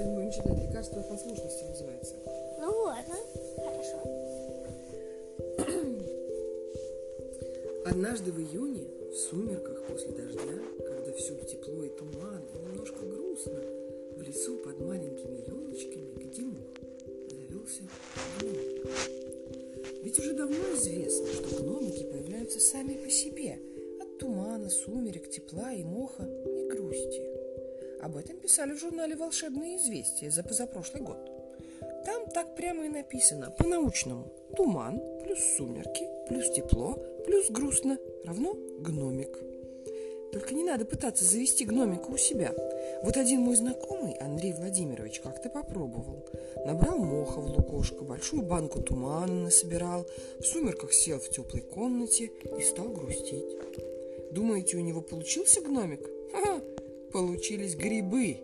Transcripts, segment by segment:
сегодня будем читать «Лекарство послушности» называется. Ну ладно, хорошо. Однажды в июне, в сумерках после дождя, когда всюду тепло и туман, и немножко грустно, в лесу под маленькими елочками, где мух, завелся гномик. Ведь уже давно известно, что гномики появляются сами по себе от тумана, сумерек, тепла и моха и грусти. Об этом писали в журнале «Волшебные известия» за позапрошлый год. Там так прямо и написано, по-научному. Туман плюс сумерки плюс тепло плюс грустно равно гномик. Только не надо пытаться завести гномика у себя. Вот один мой знакомый, Андрей Владимирович, как-то попробовал. Набрал моха в лукошко, большую банку тумана насобирал, в сумерках сел в теплой комнате и стал грустить. Думаете, у него получился гномик? Ха-ха! Получились грибы.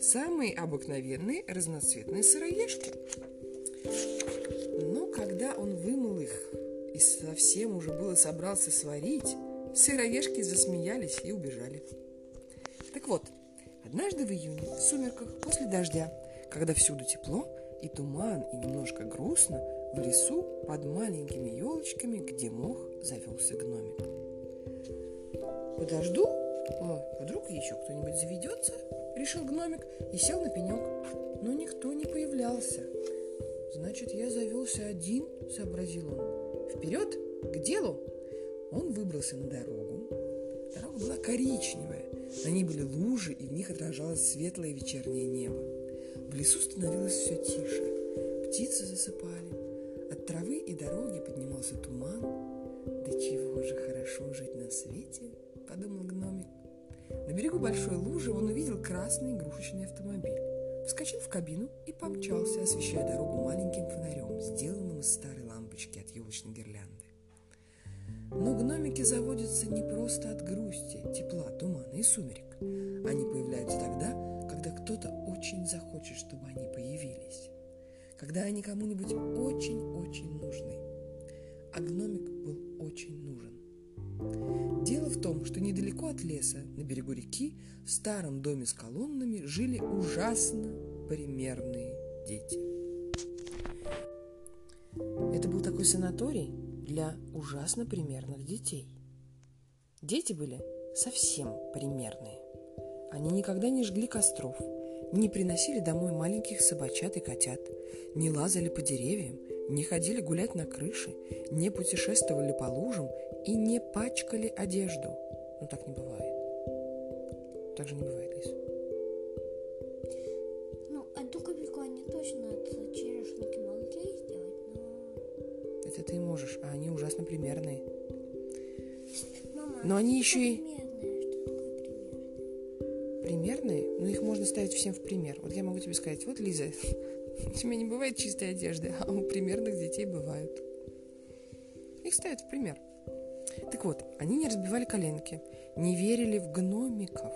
Самые обыкновенные разноцветные сыроежки. Но когда он вымыл их и совсем уже было собрался сварить, сыроежки засмеялись и убежали. Так вот, однажды в июне, в сумерках, после дождя, когда всюду тепло и туман, и немножко грустно, в лесу под маленькими елочками, где мох, завелся гномик. Подожду, о, вдруг еще кто-нибудь заведется, решил гномик и сел на пенек. Но никто не появлялся. Значит, я завелся один, сообразил он. Вперед, к делу! Он выбрался на дорогу. Дорога была коричневая. На ней были лужи, и в них отражалось светлое вечернее небо. В лесу становилось все тише. Птицы засыпали. От травы и дороги поднимался туман. Да чего же хорошо жить на свете, подумал гномик. На берегу большой лужи он увидел красный игрушечный автомобиль. Вскочил в кабину и помчался, освещая дорогу маленьким фонарем, сделанным из старой лампочки от елочной гирлянды. Но гномики заводятся не просто от грусти, тепла, тумана и сумерек. Они появляются тогда, когда кто-то очень захочет, чтобы они появились. Когда они кому-нибудь очень-очень нужны. А гномик был очень нужен. Дело в том, что недалеко от леса, на берегу реки, в старом доме с колоннами жили ужасно примерные дети. Это был такой санаторий для ужасно примерных детей. Дети были совсем примерные. Они никогда не жгли костров, не приносили домой маленьких собачат и котят, не лазали по деревьям, не ходили гулять на крыше, не путешествовали по лужам и не пачкали одежду. Ну так не бывает. Так же не бывает, Лиз. Ну, одну капельку они точно от черешники могли сделать, но... Это ты можешь, а они ужасно примерные. Мама, Но они еще и- примерное? Примерные? Ну их можно ставить всем в пример. Вот я могу тебе сказать, вот, Лиза, у тебя не бывает чистой одежды, а у примерных детей бывают. Их ставят в пример. Так вот, они не разбивали коленки, не верили в гномиков.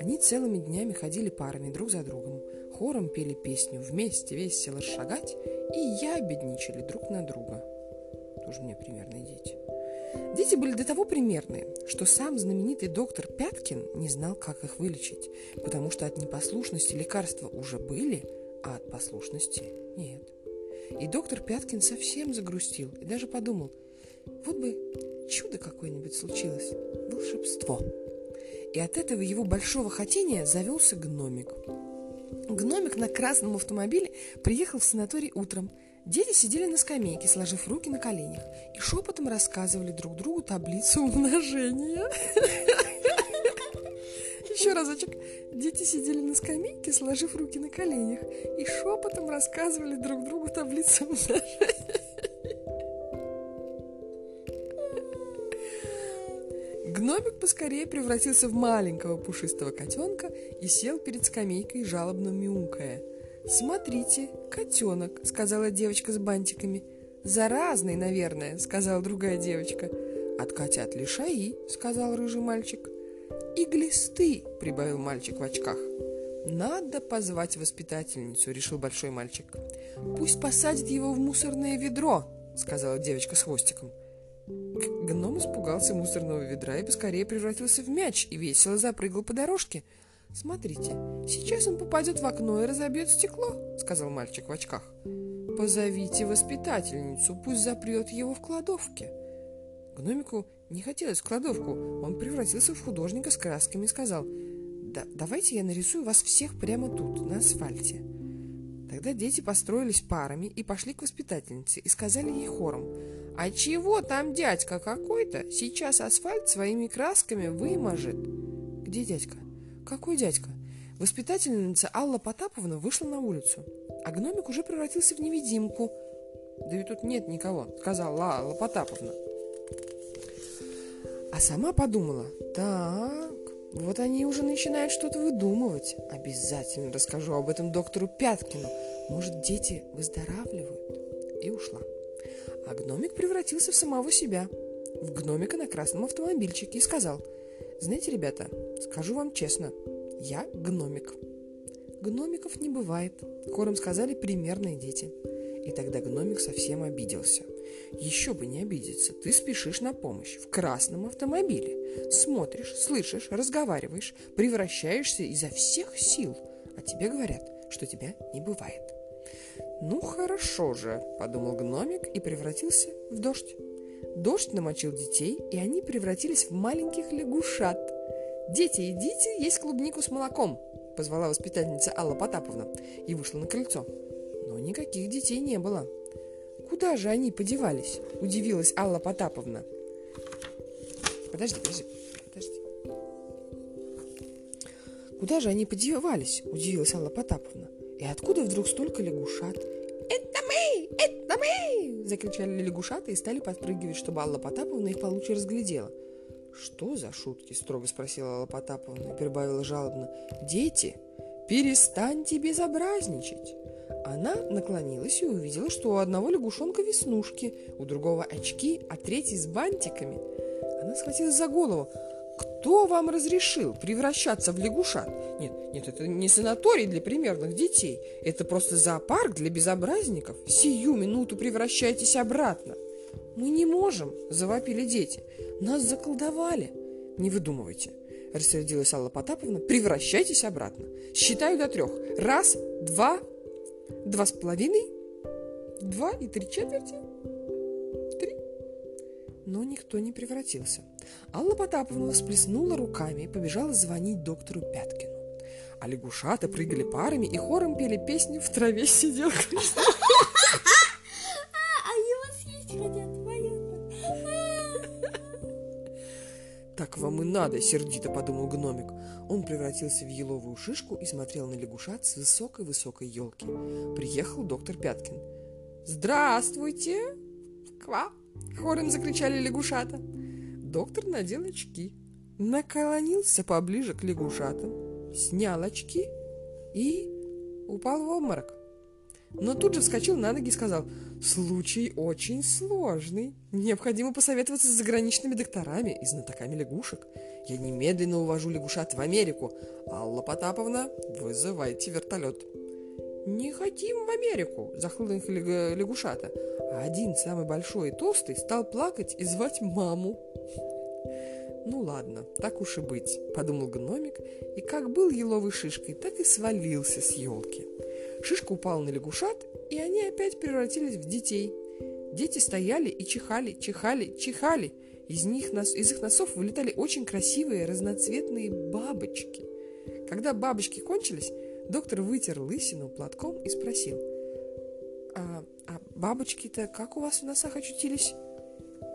Они целыми днями ходили парами друг за другом, хором пели песню «Вместе весело шагать» и ябедничали друг на друга. Тоже мне примерные дети. Дети были до того примерные, что сам знаменитый доктор Пяткин не знал, как их вылечить, потому что от непослушности лекарства уже были, а от послушности нет. И доктор Пяткин совсем загрустил и даже подумал, вот бы чудо какое-нибудь случилось, волшебство. И от этого его большого хотения завелся гномик. Гномик на красном автомобиле приехал в санаторий утром. Дети сидели на скамейке, сложив руки на коленях, и шепотом рассказывали друг другу таблицу умножения. Еще разочек. Дети сидели на скамейке, сложив руки на коленях, и шепотом рассказывали друг другу таблицу умножения. Гномик поскорее превратился в маленького пушистого котенка и сел перед скамейкой, жалобно мяукая. «Смотрите, котенок», — сказала девочка с бантиками. «Заразный, наверное», — сказала другая девочка. «От котят лишаи», — сказал рыжий мальчик. «И глисты», — прибавил мальчик в очках. «Надо позвать воспитательницу», — решил большой мальчик. «Пусть посадит его в мусорное ведро», — сказала девочка с хвостиком. Гном испугался мусорного ведра и поскорее превратился в мяч и весело запрыгал по дорожке. Смотрите, сейчас он попадет в окно и разобьет стекло, сказал мальчик в очках. Позовите воспитательницу, пусть запрет его в кладовке. Гномику не хотелось в кладовку. Он превратился в художника с красками и сказал, да, давайте я нарисую вас всех прямо тут, на асфальте. Тогда дети построились парами и пошли к воспитательнице и сказали ей хором, «А чего там дядька какой-то? Сейчас асфальт своими красками вымажет». «Где дядька? Какой дядька?» Воспитательница Алла Потаповна вышла на улицу, а гномик уже превратился в невидимку. «Да ведь тут нет никого», — сказала Алла Потаповна. А сама подумала, так, вот они уже начинают что-то выдумывать. Обязательно расскажу об этом доктору Пяткину. Может, дети выздоравливают? И ушла. А гномик превратился в самого себя. В гномика на красном автомобильчике и сказал, знаете, ребята, скажу вам честно, я гномик. Гномиков не бывает, хором сказали примерные дети. И тогда гномик совсем обиделся. Еще бы не обидеться, ты спешишь на помощь в красном автомобиле. Смотришь, слышишь, разговариваешь, превращаешься изо всех сил, а тебе говорят, что тебя не бывает. «Ну хорошо же», — подумал гномик и превратился в дождь. Дождь намочил детей, и они превратились в маленьких лягушат. «Дети, идите есть клубнику с молоком», — позвала воспитательница Алла Потаповна и вышла на крыльцо. Но никаких детей не было. «Куда же они подевались?» – удивилась Алла Потаповна. «Подожди, подожди, подожди». «Куда же они подевались?» – удивилась Алла Потаповна. «И откуда вдруг столько лягушат?» «Это мы! Это мы!» – закричали лягушата и стали подпрыгивать, чтобы Алла Потаповна их получше разглядела. «Что за шутки?» – строго спросила Алла Потаповна и прибавила жалобно. «Дети, перестаньте безобразничать!» Она наклонилась и увидела, что у одного лягушонка веснушки, у другого очки, а третий с бантиками. Она схватилась за голову. Кто вам разрешил превращаться в лягушат? Нет, нет, это не санаторий для примерных детей. Это просто зоопарк для безобразников. Сию минуту превращайтесь обратно. Мы не можем, завопили дети. Нас заколдовали. Не выдумывайте, рассердилась Алла Потаповна. Превращайтесь обратно. Считаю до трех. Раз, два, Два с половиной? Два и три четверти? Но никто не превратился. Алла Потаповна всплеснула руками и побежала звонить доктору Пяткину. А лягушата прыгали парами и хором пели песню «В траве сидел Кришна». А хотят, «Так вам и надо!» – сердито подумал гномик. Он превратился в еловую шишку и смотрел на лягушат с высокой-высокой елки. Приехал доктор Пяткин. «Здравствуйте!» «Ква!» – хором закричали лягушата. Доктор надел очки, наклонился поближе к лягушатам, снял очки и упал в обморок. Но тут же вскочил на ноги и сказал – Случай очень сложный. Необходимо посоветоваться с заграничными докторами и знатоками лягушек. Я немедленно увожу лягушат в Америку. Алла Потаповна, вызывайте вертолет. Не хотим в Америку, захлынбыли лягушата. А один, самый большой и толстый, стал плакать и звать маму. Ну ладно, так уж и быть, подумал гномик, и как был еловой шишкой, так и свалился с елки. Шишка упала на лягушат, и они опять превратились в детей. Дети стояли и чихали, чихали, чихали. Из, них, из их носов вылетали очень красивые разноцветные бабочки. Когда бабочки кончились, доктор вытер лысину платком и спросил, «А, а бабочки-то как у вас в носах очутились?»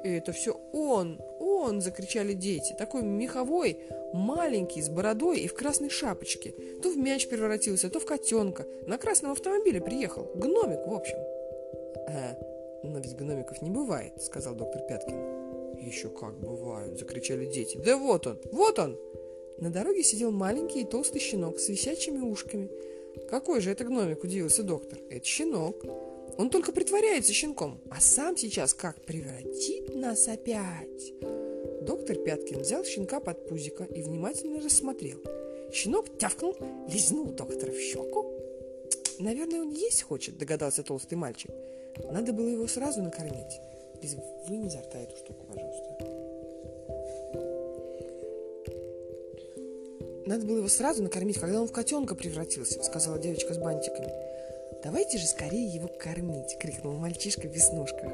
«Это все он, он!» – закричали дети. Такой меховой, маленький, с бородой и в красной шапочке. То в мяч превратился, то в котенка. На красном автомобиле приехал. Гномик, в общем. «Э, но ведь гномиков не бывает», – сказал доктор Пяткин. «Еще как бывают!» – закричали дети. «Да вот он! Вот он!» На дороге сидел маленький и толстый щенок с висячими ушками. «Какой же это гномик?» – удивился доктор. «Это щенок. Он только притворяется щенком, а сам сейчас как превратит нас опять!» Доктор Пяткин взял щенка под пузико и внимательно рассмотрел. Щенок тявкнул, лизнул доктора в щеку. «Наверное, он есть хочет», — догадался толстый мальчик. «Надо было его сразу накормить». Лиз, вынь изо рта эту штуку, пожалуйста. надо было его сразу накормить, когда он в котенка превратился, сказала девочка с бантиками. Давайте же скорее его кормить, крикнул мальчишка в веснушках.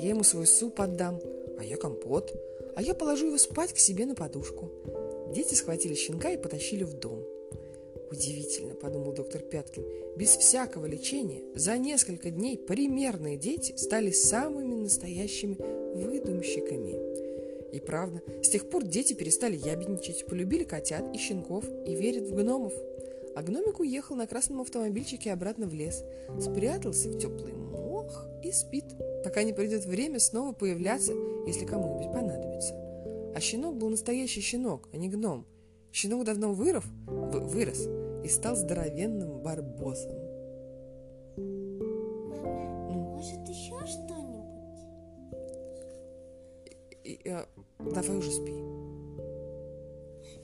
Я ему свой суп отдам, а я компот, а я положу его спать к себе на подушку. Дети схватили щенка и потащили в дом. Удивительно, подумал доктор Пяткин, без всякого лечения за несколько дней примерные дети стали самыми настоящими выдумщиками. И правда, с тех пор дети перестали ябедничать, полюбили котят и щенков и верят в гномов. А гномик уехал на красном автомобильчике обратно в лес, спрятался в теплый мох и спит, пока не придет время снова появляться, если кому-нибудь понадобится. А щенок был настоящий щенок, а не гном. Щенок давно вырос, вырос и стал здоровенным барбосом. Мама, может еще что-нибудь? И, а, давай уже спи.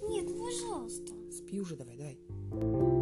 Нет, пожалуйста. Спи уже давай, давай.